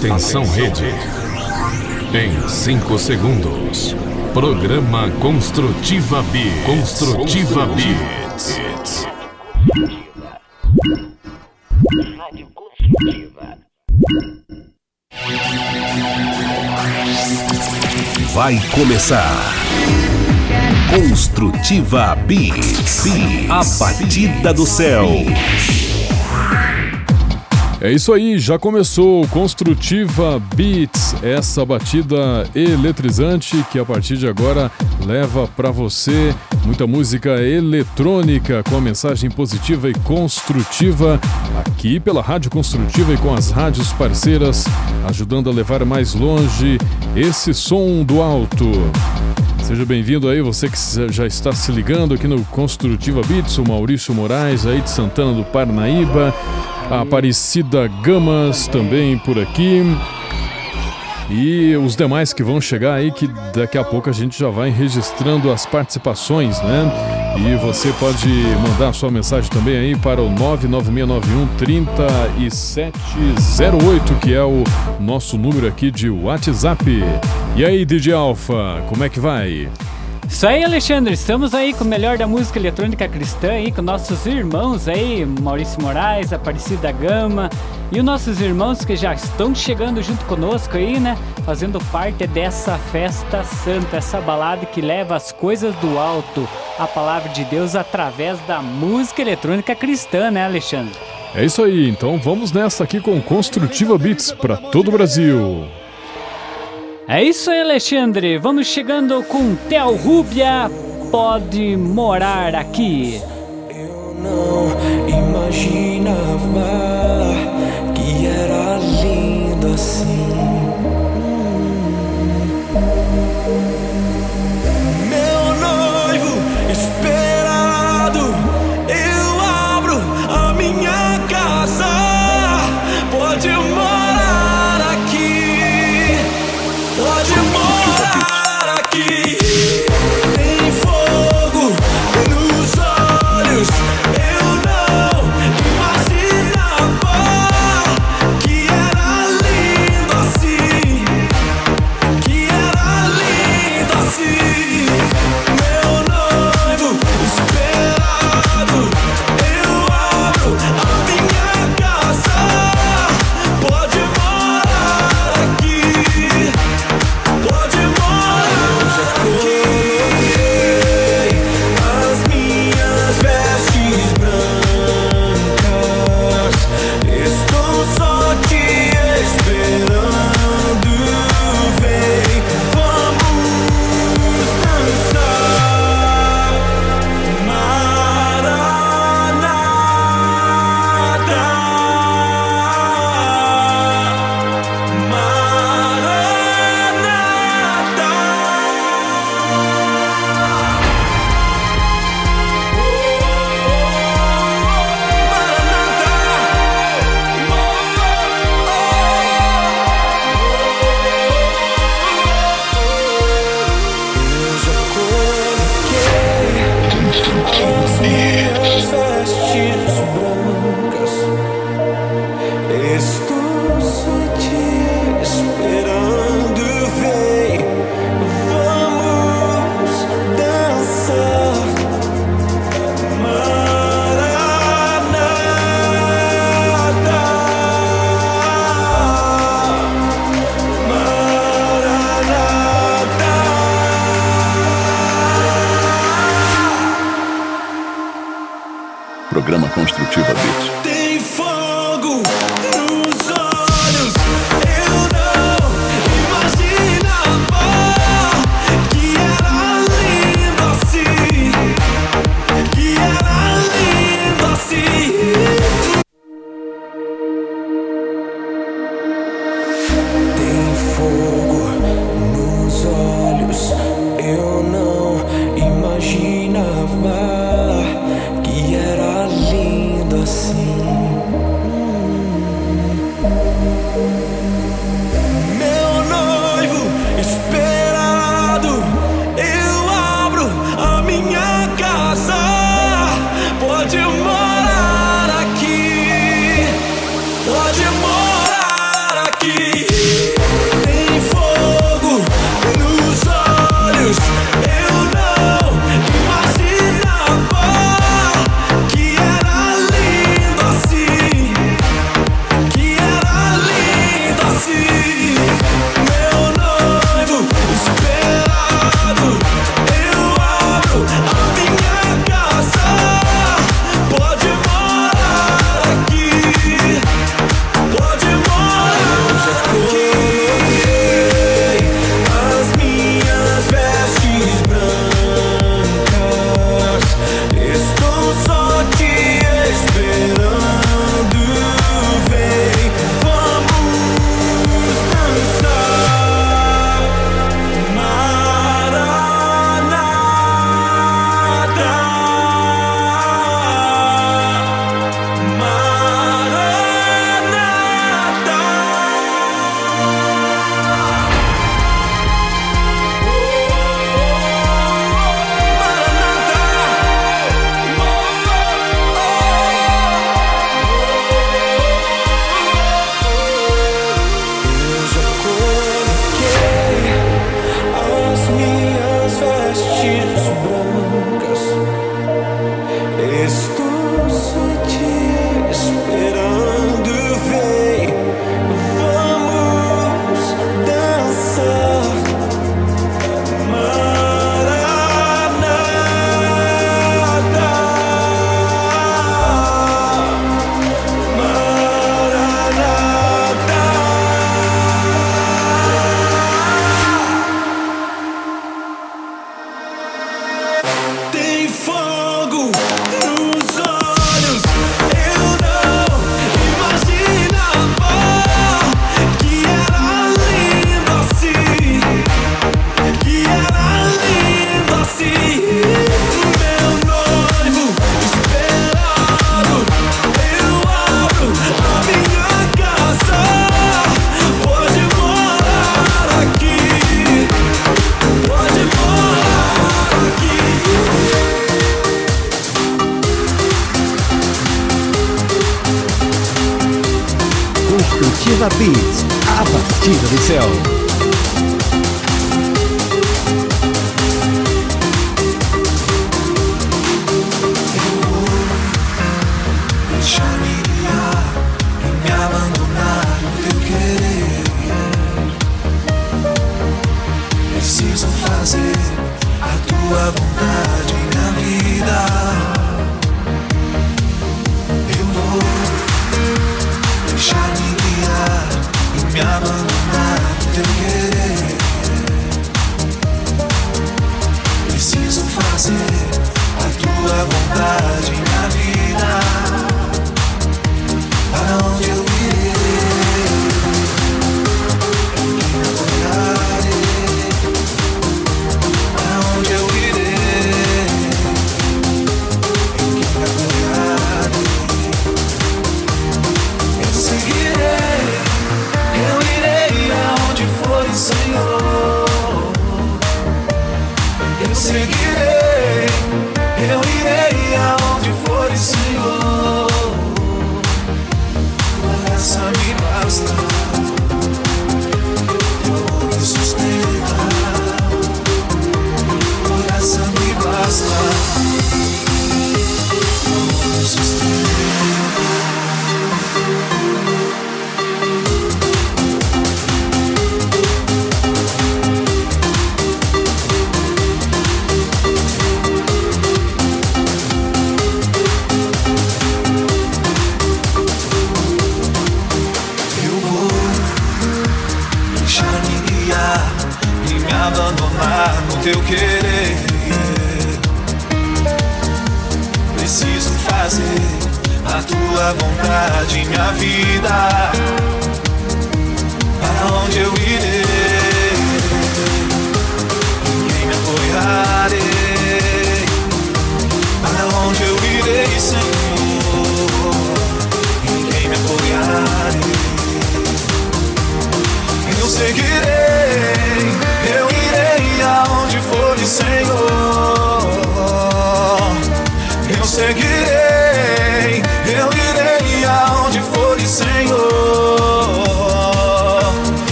Atenção, rede. Em 5 segundos. Programa Construtiva B. Construtiva B. Rádio Construtiva. Vai começar. Construtiva B. A batida do céu. É isso aí, já começou Construtiva Beats, essa batida eletrizante que a partir de agora leva para você muita música eletrônica com a mensagem positiva e construtiva aqui pela Rádio Construtiva e com as rádios parceiras, ajudando a levar mais longe esse som do alto. Seja bem-vindo aí, você que já está se ligando aqui no Construtiva Beats, o Maurício Moraes aí de Santana do Parnaíba a Aparecida Gamas também por aqui. E os demais que vão chegar aí, que daqui a pouco a gente já vai registrando as participações, né? E você pode mandar sua mensagem também aí para o 99691 3708, que é o nosso número aqui de WhatsApp. E aí, DJ Alfa, como é que vai? Isso aí, Alexandre. Estamos aí com o melhor da música eletrônica cristã aí, com nossos irmãos aí, Maurício Moraes, Aparecida Gama e os nossos irmãos que já estão chegando junto conosco aí, né? Fazendo parte dessa festa santa, essa balada que leva as coisas do alto, a palavra de Deus através da música eletrônica cristã, né, Alexandre? É isso aí. Então vamos nessa aqui com Construtiva Beats para todo o Brasil. É isso aí, Alexandre. Vamos chegando com Tel Rúbia. Pode morar aqui. Eu não imaginava que era lindo assim. imaginava que era lindo assim. Construtiva Beats, a batida do céu.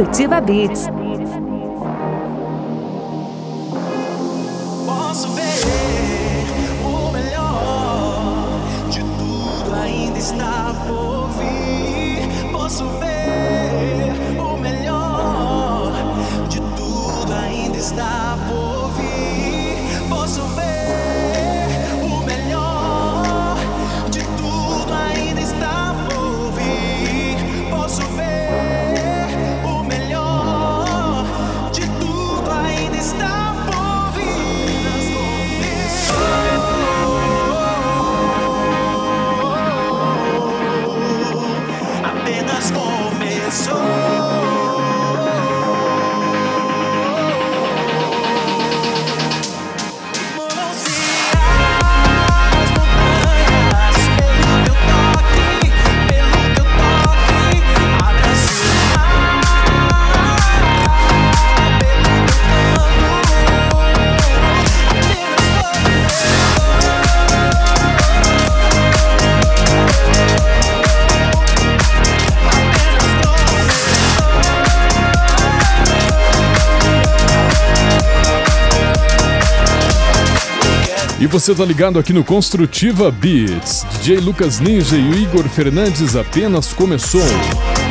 Construtiva Beats. Você tá ligado aqui no Construtiva Beats. DJ Lucas Ninja e o Igor Fernandes apenas começou.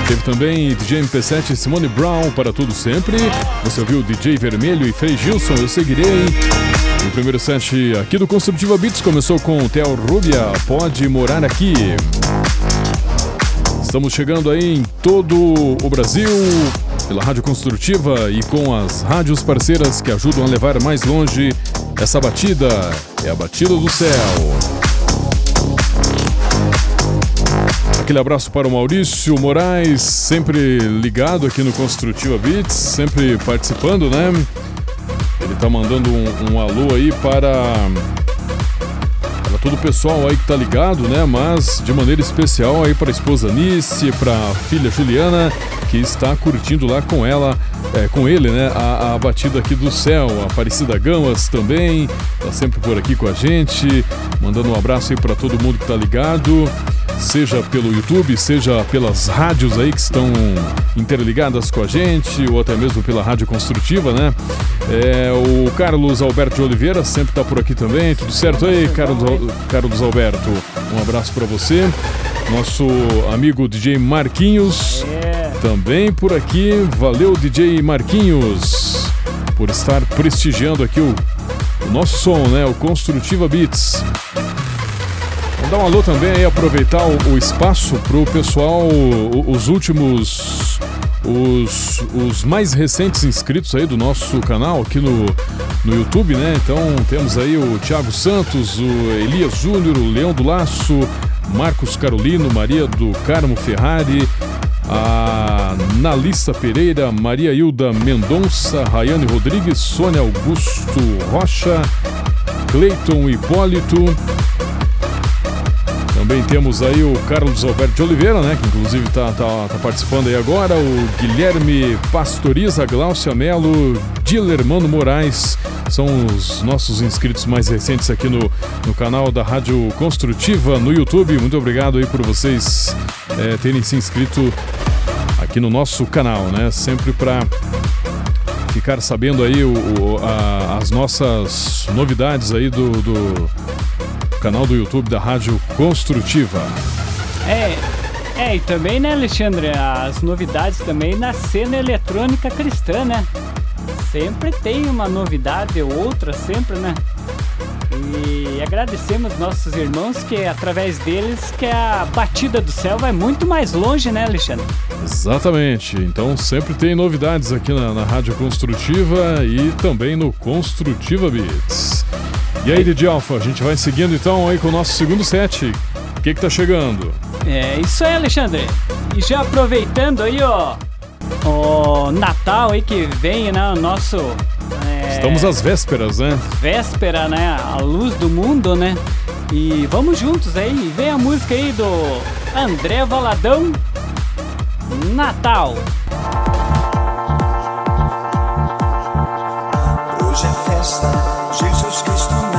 Teve também DJ MP7 e Simone Brown para tudo sempre. Você ouviu DJ Vermelho e Frei Gilson, eu seguirei. O primeiro set aqui do Construtiva Beats começou com Theo Rubia, Pode Morar Aqui. Estamos chegando aí em todo o Brasil, pela Rádio Construtiva e com as rádios parceiras que ajudam a levar mais longe essa batida. É a batida do céu. Aquele abraço para o Maurício Moraes, sempre ligado aqui no Construtiva Beats, sempre participando, né? Ele tá mandando um, um alô aí para todo o pessoal aí que tá ligado, né? Mas de maneira especial aí para a esposa Nice, para a filha Juliana que está curtindo lá com ela, é, com ele, né? A, a, batida aqui do céu. A Aparecida Gamas também, tá sempre por aqui com a gente. Mandando um abraço aí para todo mundo que tá ligado. Seja pelo YouTube, seja pelas rádios aí que estão interligadas com a gente, ou até mesmo pela Rádio Construtiva, né? É, o Carlos Alberto de Oliveira sempre tá por aqui também. Tudo certo aí, Carlos, Carlos Alberto? Um abraço para você. Nosso amigo DJ Marquinhos. É também por aqui, valeu DJ Marquinhos por estar prestigiando aqui o, o nosso som, né? O Construtiva Beats. Dar um alô também e aproveitar o, o espaço para o pessoal, os últimos, os, os mais recentes inscritos aí do nosso canal aqui no, no YouTube, né? Então temos aí o Thiago Santos, o Elias Júnior, o Leão do Laço, Marcos Carolino, Maria do Carmo Ferrari, a Nalissa Pereira, Maria Hilda Mendonça, Rayane Rodrigues, Sônia Augusto Rocha, Cleiton Hipólito. Também temos aí o Carlos Alberto de Oliveira, né? Que inclusive está tá, tá participando aí agora. O Guilherme Pastoriza, Glaucia Melo, Dilermano Moraes. São os nossos inscritos mais recentes aqui no, no canal da Rádio Construtiva no YouTube. Muito obrigado aí por vocês é, terem se inscrito aqui no nosso canal, né? Sempre para ficar sabendo aí o, o a, as nossas novidades aí do, do, canal do YouTube da Rádio Construtiva. É, é, e também, né, Alexandre, as novidades também na cena eletrônica cristã, né? Sempre tem uma novidade ou outra, sempre, né? E agradecemos nossos irmãos que através deles que a batida do céu vai muito mais longe, né, Alexandre? Exatamente. Então sempre tem novidades aqui na, na Rádio Construtiva e também no Construtiva Beats. E aí, Didi Alfa, a gente vai seguindo então aí com o nosso segundo set. O que que tá chegando? É isso aí, Alexandre. E já aproveitando aí, ó, o Natal aí que vem, né, o nosso é, Estamos às vésperas, né? Véspera, né? A luz do mundo, né? E vamos juntos aí. Vem a música aí do André Valadão. Natal. Hoje é festa, Jesus Cristo nasceu.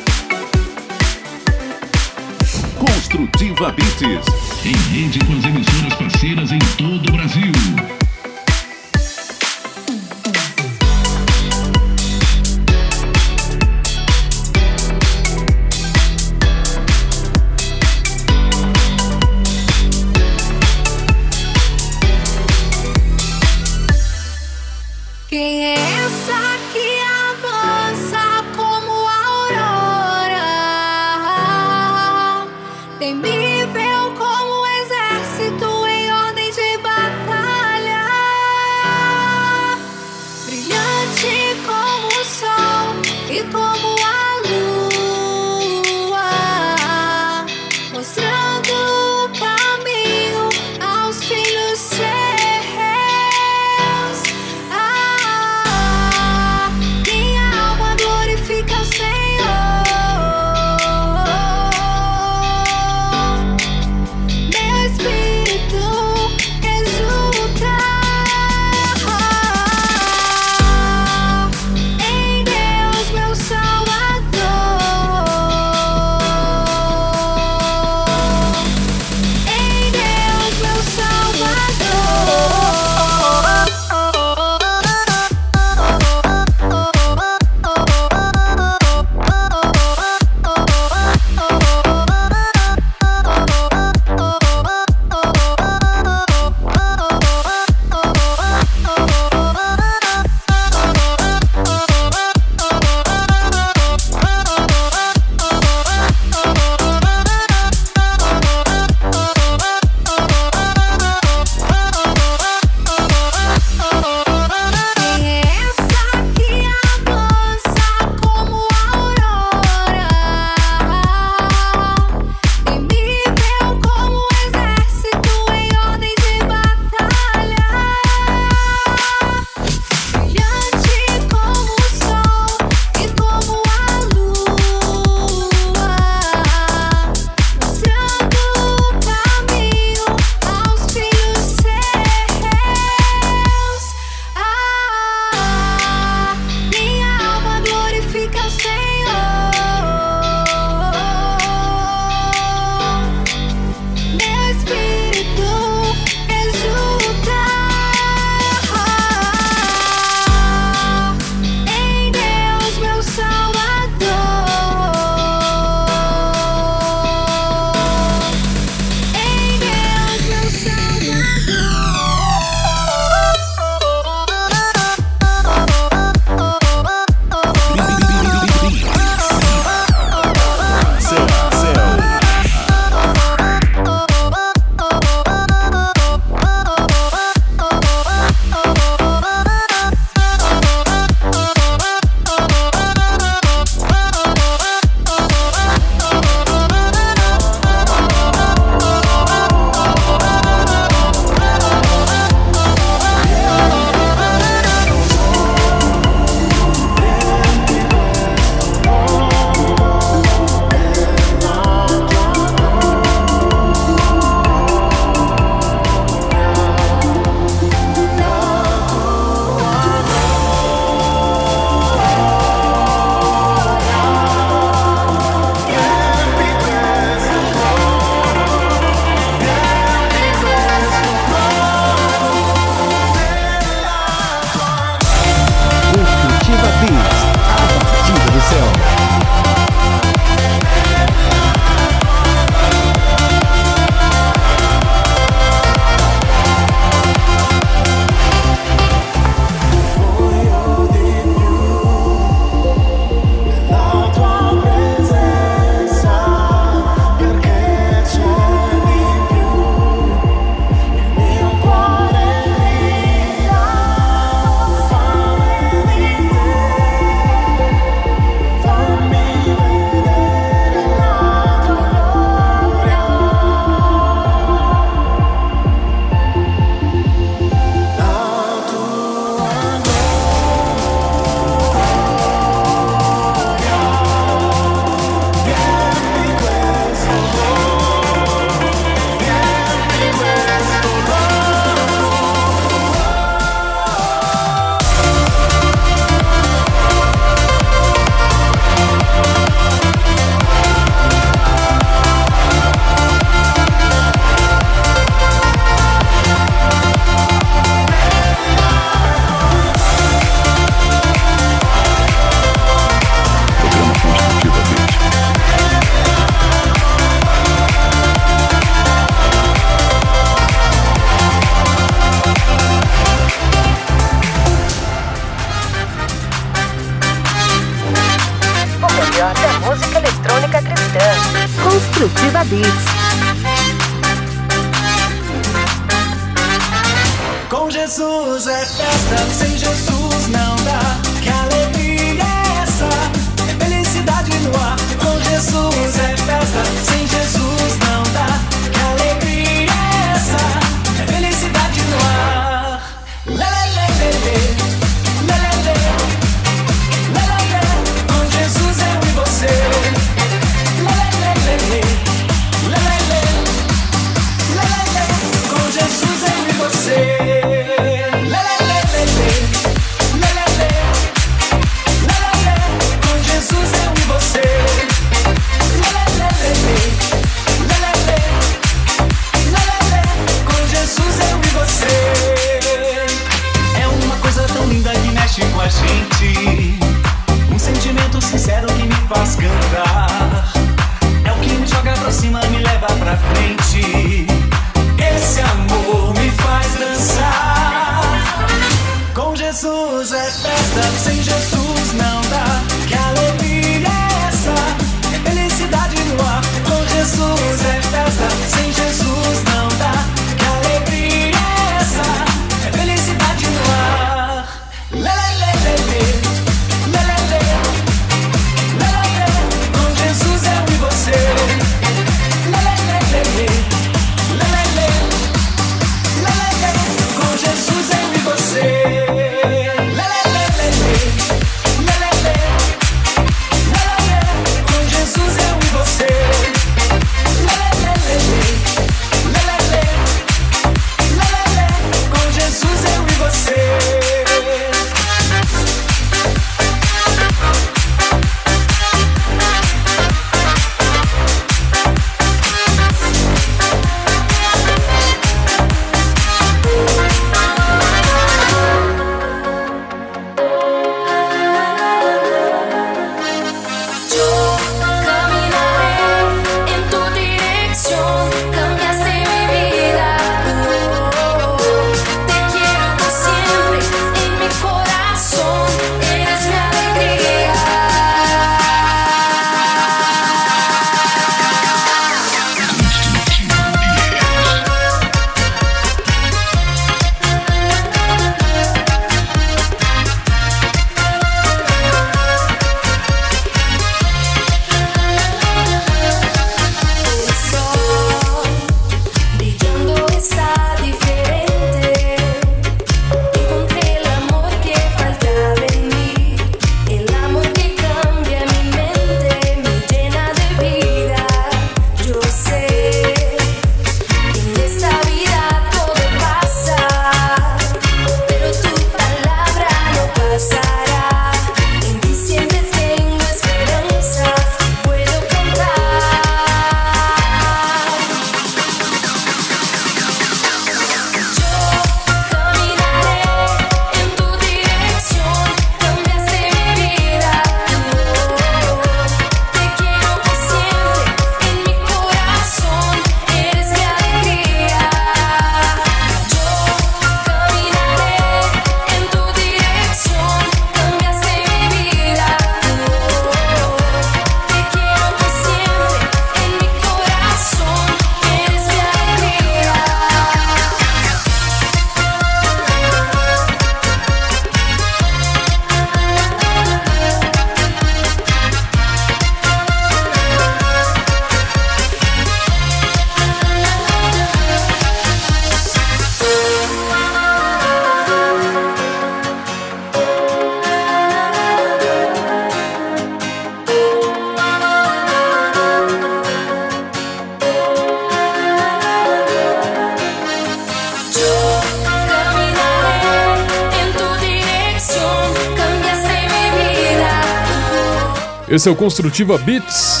Esse é o Construtiva Beats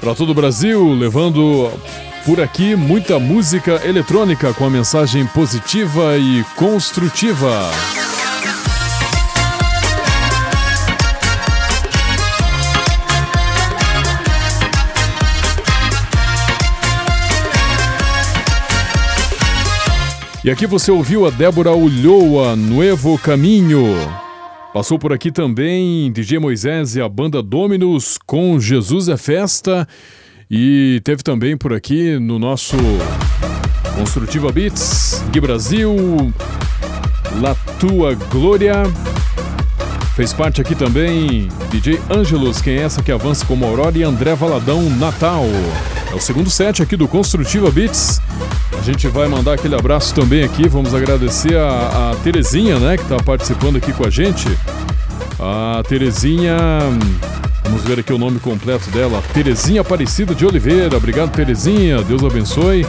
para todo o Brasil, levando por aqui muita música eletrônica com a mensagem positiva e construtiva. E aqui você ouviu a Débora Ulhoa, Nuevo Caminho. Passou por aqui também DJ Moisés e a banda Dominus com Jesus é Festa. E teve também por aqui no nosso Construtiva Beats, Gui Brasil, La Tua Glória. Fez parte aqui também DJ Ângelos, quem é essa que avança como Aurora e André Valadão Natal. É o segundo set aqui do Construtiva Beats. A gente vai mandar aquele abraço também aqui. Vamos agradecer a, a Terezinha, né, que está participando aqui com a gente. A Terezinha. Vamos ver aqui o nome completo dela. Terezinha Aparecida de Oliveira. Obrigado, Terezinha. Deus abençoe.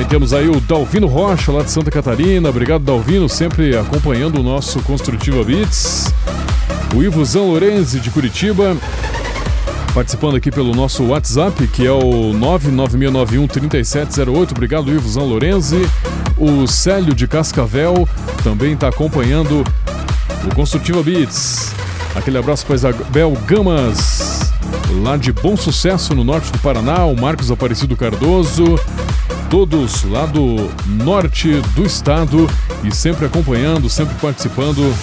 Também temos aí o Dalvino Rocha, lá de Santa Catarina. Obrigado, Dalvino, sempre acompanhando o nosso Construtiva Beats. O Ivo Zan Lorenzi, de Curitiba, participando aqui pelo nosso WhatsApp, que é o 996913708. Obrigado, Ivo Zan Lorenzi. O Célio de Cascavel também está acompanhando o Construtiva Beats. Aquele abraço para Isabel Gamas, lá de Bom Sucesso, no norte do Paraná. O Marcos Aparecido Cardoso. Todos lá do norte do estado e sempre acompanhando, sempre participando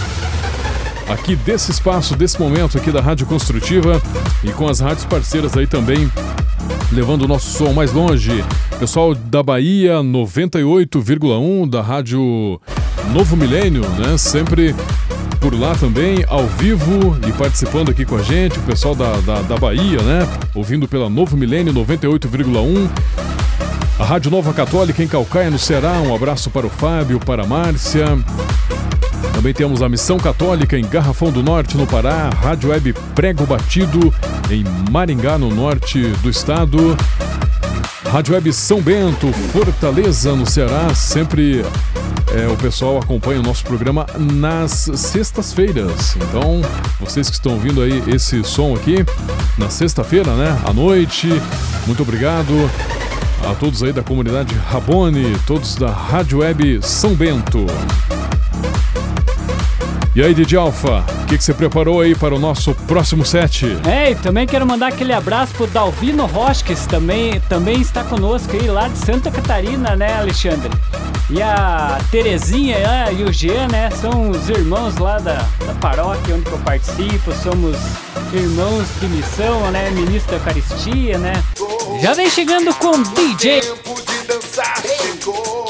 aqui desse espaço, desse momento aqui da Rádio Construtiva e com as rádios parceiras aí também, levando o nosso som mais longe. Pessoal da Bahia 98,1 da Rádio Novo Milênio, né? Sempre por lá também, ao vivo e participando aqui com a gente, o pessoal da, da, da Bahia, né? Ouvindo pela Novo Milênio 98,1. A Rádio Nova Católica em Calcaia, no Ceará. Um abraço para o Fábio, para a Márcia. Também temos a Missão Católica em Garrafão do Norte, no Pará. Rádio Web Prego Batido em Maringá, no norte do estado. Rádio Web São Bento, Fortaleza, no Ceará. Sempre é, o pessoal acompanha o nosso programa nas sextas-feiras. Então, vocês que estão ouvindo aí esse som aqui, na sexta-feira, né? À noite. Muito obrigado a todos aí da comunidade Rabone, todos da Rádio Web São Bento. E aí, DJ Alfa, o que, que você preparou aí para o nosso próximo set? É, também quero mandar aquele abraço pro Dalvino Rosques, também, também está conosco aí lá de Santa Catarina, né, Alexandre? E a Terezinha né, e o Jean, né, são os irmãos lá da, da paróquia onde eu participo, somos irmãos de missão, né, ministro da Eucaristia, né? Já vem chegando com DJ. tempo de dançar chegou.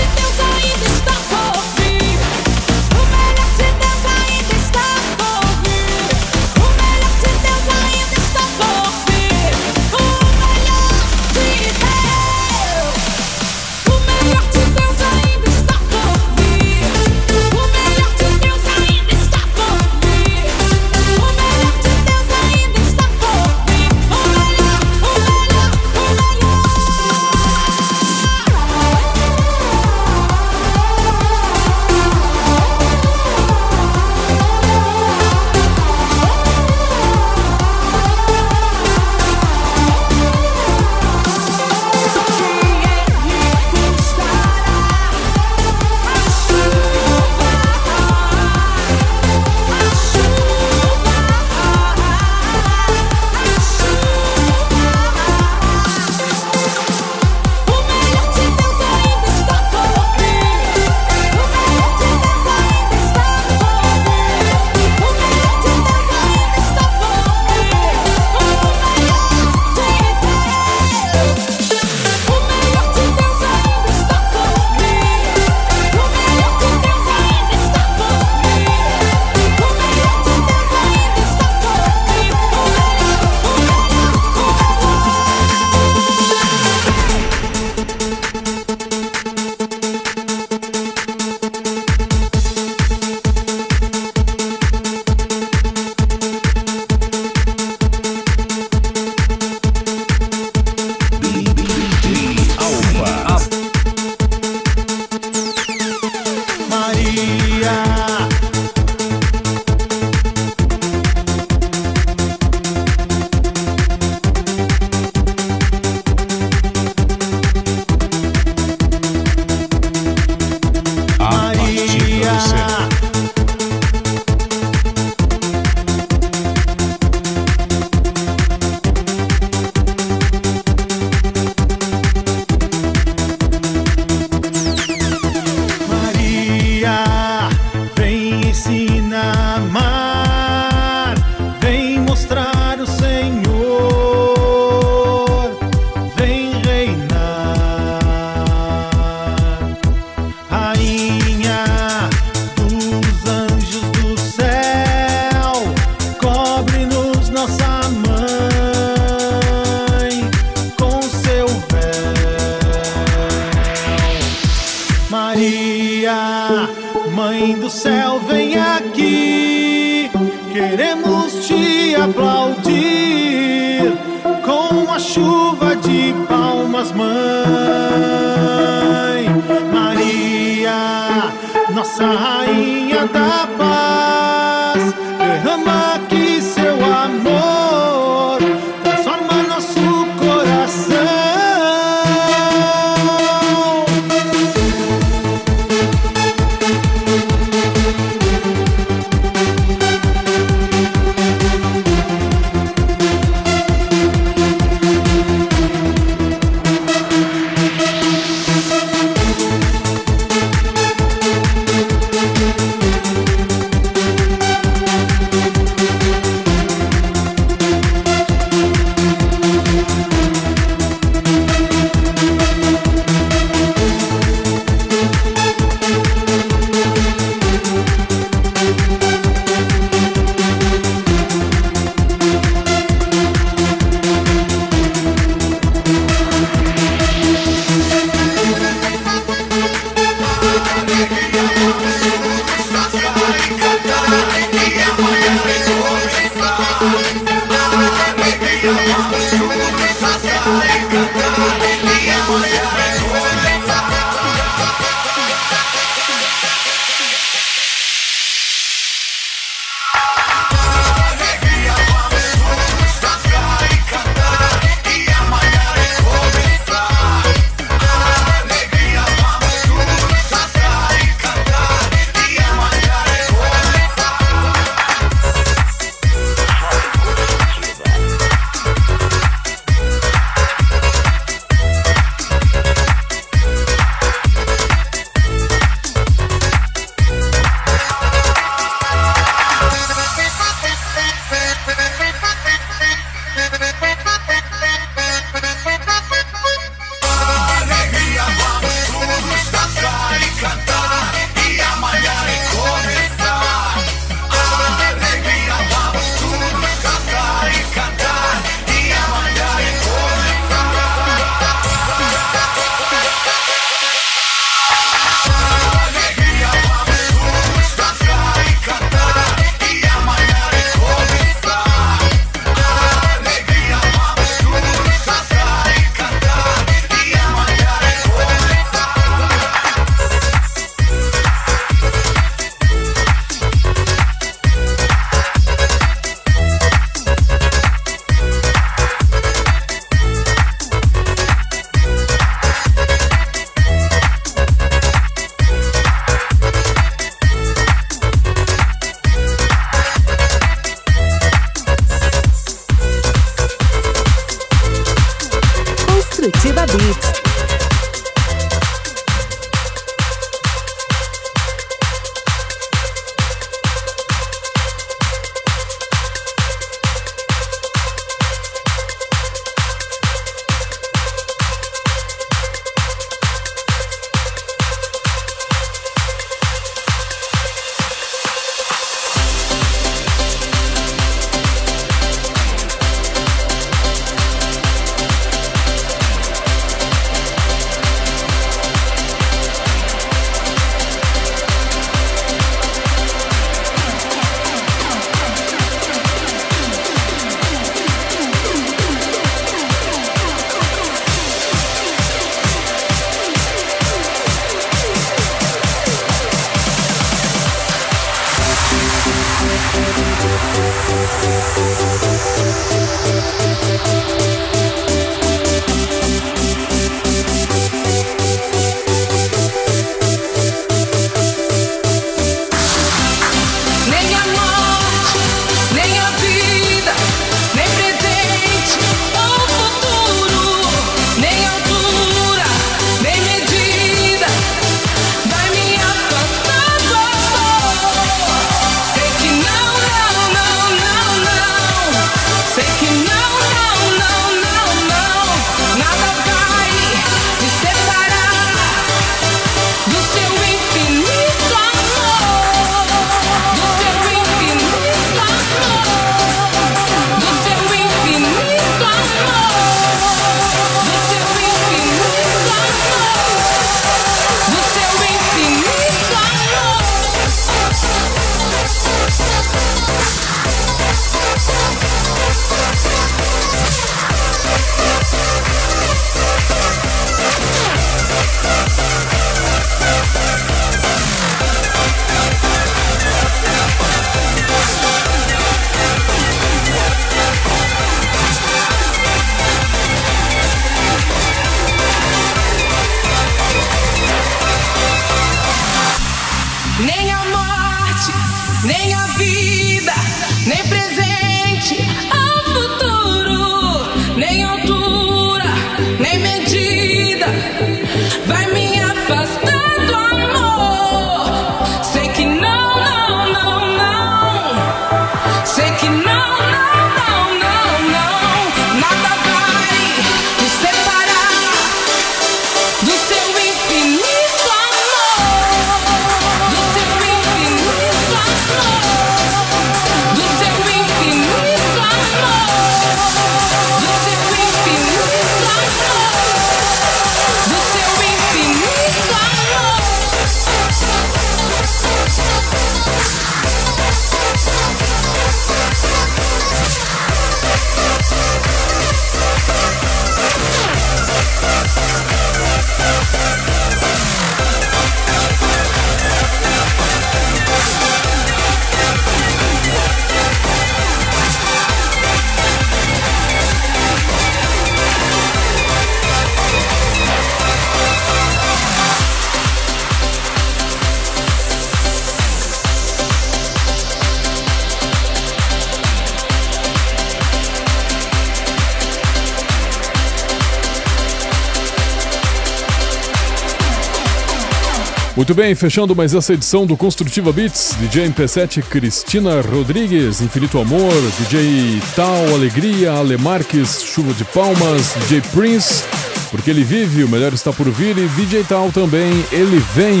Muito bem, fechando mais essa edição do Construtiva Beats, DJ MP7 Cristina Rodrigues, Infinito Amor, DJ Tal Alegria, Ale Marques, Chuva de Palmas, DJ Prince, Porque Ele Vive, o melhor está por vir, e DJ Tal também, Ele Vem.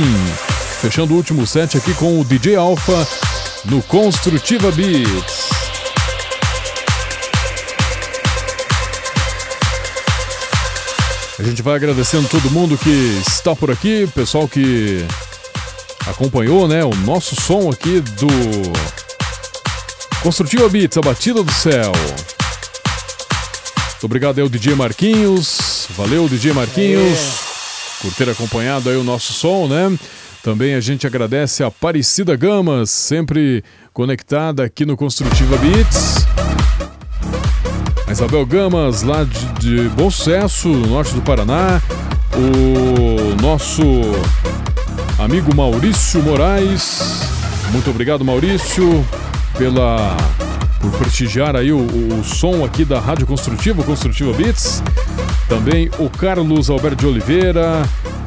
Fechando o último set aqui com o DJ Alpha no Construtiva Beats. A gente vai agradecendo todo mundo que está por aqui, pessoal que acompanhou, né, o nosso som aqui do Construtiva Beats, a batida do céu. Muito obrigado aí ao DJ Marquinhos, valeu DJ Marquinhos, por ter acompanhado aí o nosso som, né? Também a gente agradece a Aparecida Gamas, sempre conectada aqui no Construtiva Beats. A Isabel Gamas, lá de, de Bom Sucesso, no norte do Paraná. O nosso amigo Maurício Moraes. Muito obrigado, Maurício, pela por prestigiar aí o, o, o som aqui da Rádio Construtiva, Construtiva Beats. Também o Carlos Alberto de Oliveira,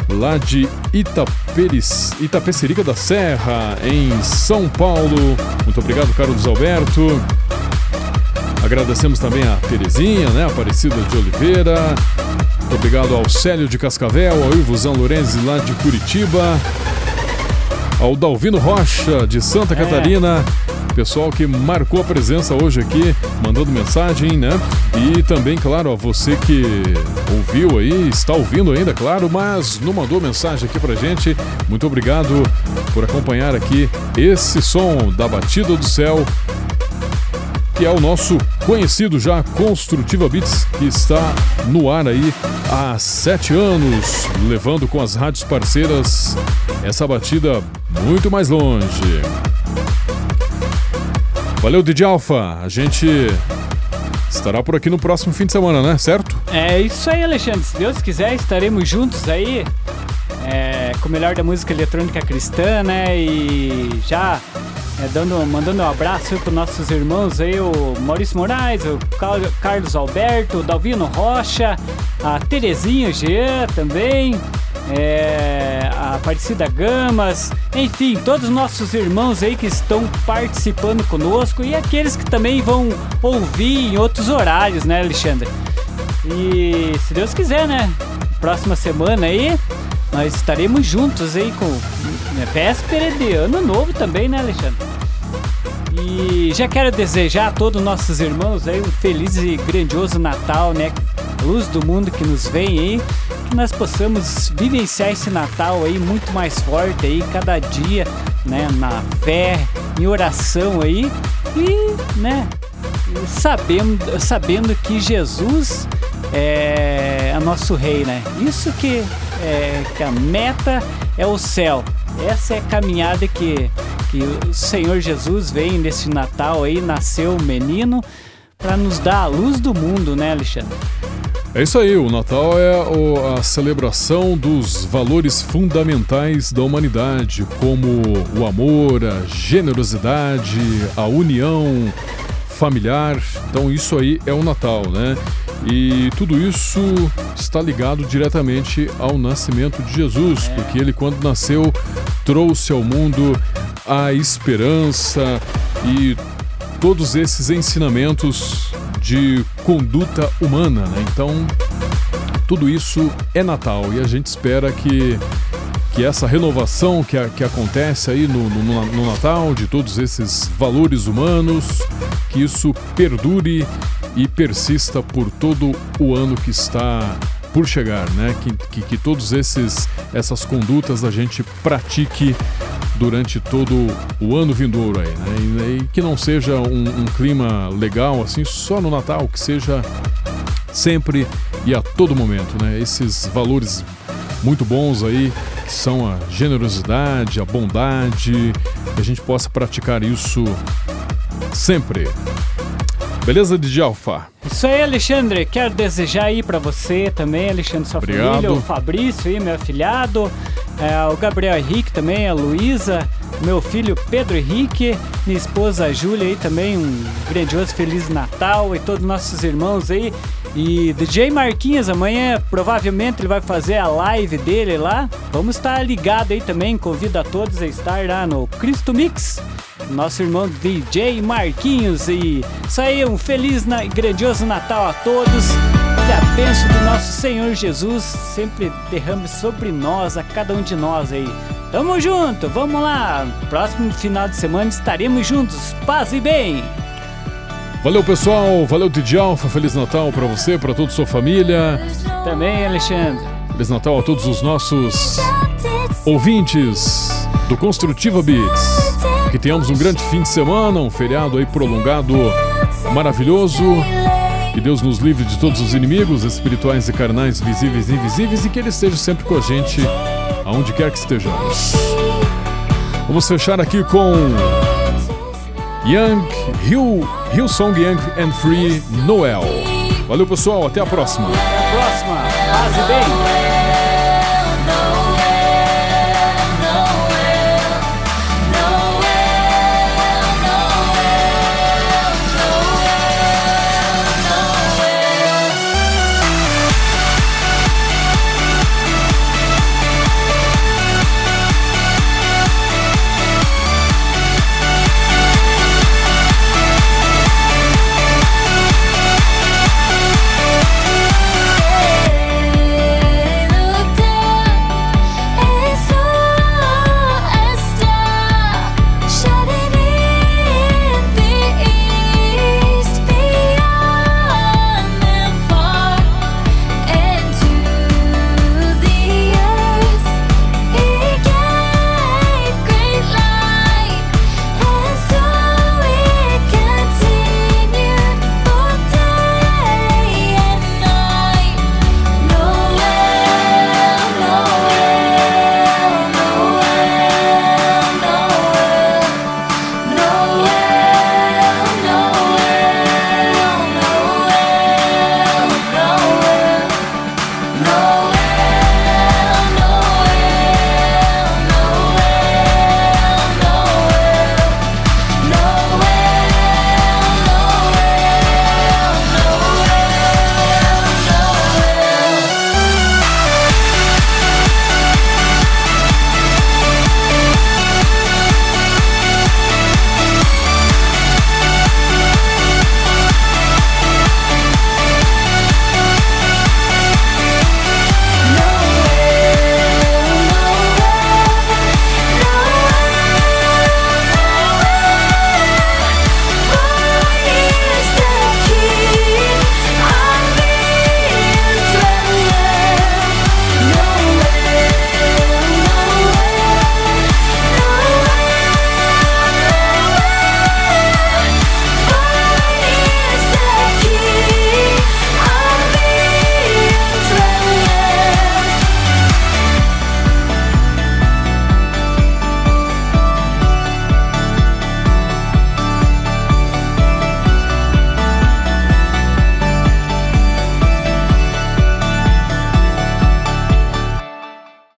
lá de Itaperis, Itapecerica da Serra, em São Paulo. Muito obrigado, Carlos Alberto. Agradecemos também a Terezinha, né? Aparecida de Oliveira. Muito obrigado ao Célio de Cascavel, ao Ilvuzão Lorenzi lá de Curitiba. Ao Dalvino Rocha de Santa Catarina. Pessoal que marcou a presença hoje aqui, mandando mensagem, né? E também, claro, a você que ouviu aí, está ouvindo ainda, claro, mas não mandou mensagem aqui pra gente. Muito obrigado por acompanhar aqui esse som da Batida do Céu que é o nosso conhecido já Construtiva Beats, que está no ar aí há sete anos, levando com as rádios parceiras essa batida muito mais longe. Valeu, DJ Alpha. A gente estará por aqui no próximo fim de semana, né? Certo? É isso aí, Alexandre. Se Deus quiser, estaremos juntos aí é, com o melhor da música eletrônica cristã, né? E já é, dando, mandando um abraço para nossos irmãos aí, o Maurício Moraes, o Car- Carlos Alberto, o Dalvino Rocha, a Terezinha Jean também, é, a Aparecida Gamas, enfim, todos os nossos irmãos aí que estão participando conosco e aqueles que também vão ouvir em outros horários, né, Alexandre? E se Deus quiser, né? Próxima semana aí, nós estaremos juntos aí com véspera de ano novo também, né, Alexandre? E já quero desejar a todos os nossos irmãos aí um feliz e grandioso Natal, né? Luz do mundo que nos vem aí, que nós possamos vivenciar esse Natal aí muito mais forte aí, cada dia, né? Na fé, em oração aí e, né? Sabendo, sabendo que Jesus é, é nosso rei, né? Isso que, é, que a meta é o céu. Essa é a caminhada que, que o Senhor Jesus vem nesse Natal aí, nasceu um menino para nos dar a luz do mundo, né, Alexandre? É isso aí, o Natal é o- a celebração dos valores fundamentais da humanidade, como o amor, a generosidade, a união familiar. Então isso aí é o Natal, né? E tudo isso está ligado diretamente ao nascimento de Jesus, porque ele quando nasceu trouxe ao mundo a esperança e todos esses ensinamentos de conduta humana, né? Então, tudo isso é Natal e a gente espera que, que essa renovação que, a- que acontece aí no, no, no Natal, de todos esses valores humanos, que isso perdure e persista por todo o ano que está por chegar, né? Que, que, que todos esses essas condutas a gente pratique durante todo o ano vindouro aí, né? E, e que não seja um, um clima legal assim só no Natal, que seja sempre e a todo momento, né? Esses valores muito bons aí, que são a generosidade, a bondade, que a gente possa praticar isso sempre. Beleza, DJ Alfa? Isso aí, Alexandre. Quero desejar aí pra você também, Alexandre, sua Obrigado. família, o Fabrício aí, meu afilhado, é, o Gabriel Henrique também, a Luísa, meu filho Pedro Henrique, minha esposa Júlia aí também, um grandioso Feliz Natal e todos nossos irmãos aí. E DJ Marquinhos, amanhã provavelmente ele vai fazer a live dele lá. Vamos estar ligado aí também, convido a todos a estar lá no Cristo Mix nosso irmão DJ Marquinhos. E isso aí, um feliz e grandioso Natal a todos. Que a bênção do nosso Senhor Jesus sempre derrame sobre nós, a cada um de nós aí. Tamo junto, vamos lá. Próximo final de semana estaremos juntos. Paz e bem. Valeu, pessoal. Valeu, DJ Alfa. Feliz Natal pra você, pra toda a sua família. Também, Alexandre. Feliz Natal a todos os nossos ouvintes do Construtiva Beats. Que tenhamos um grande fim de semana, um feriado aí prolongado maravilhoso. Que Deus nos livre de todos os inimigos espirituais e carnais, visíveis e invisíveis, e que Ele esteja sempre com a gente, aonde quer que estejamos. Vamos fechar aqui com Young, Hill, Hillsong Young and Free Noel. Valeu, pessoal. Até a próxima. Até a próxima. Paz bem.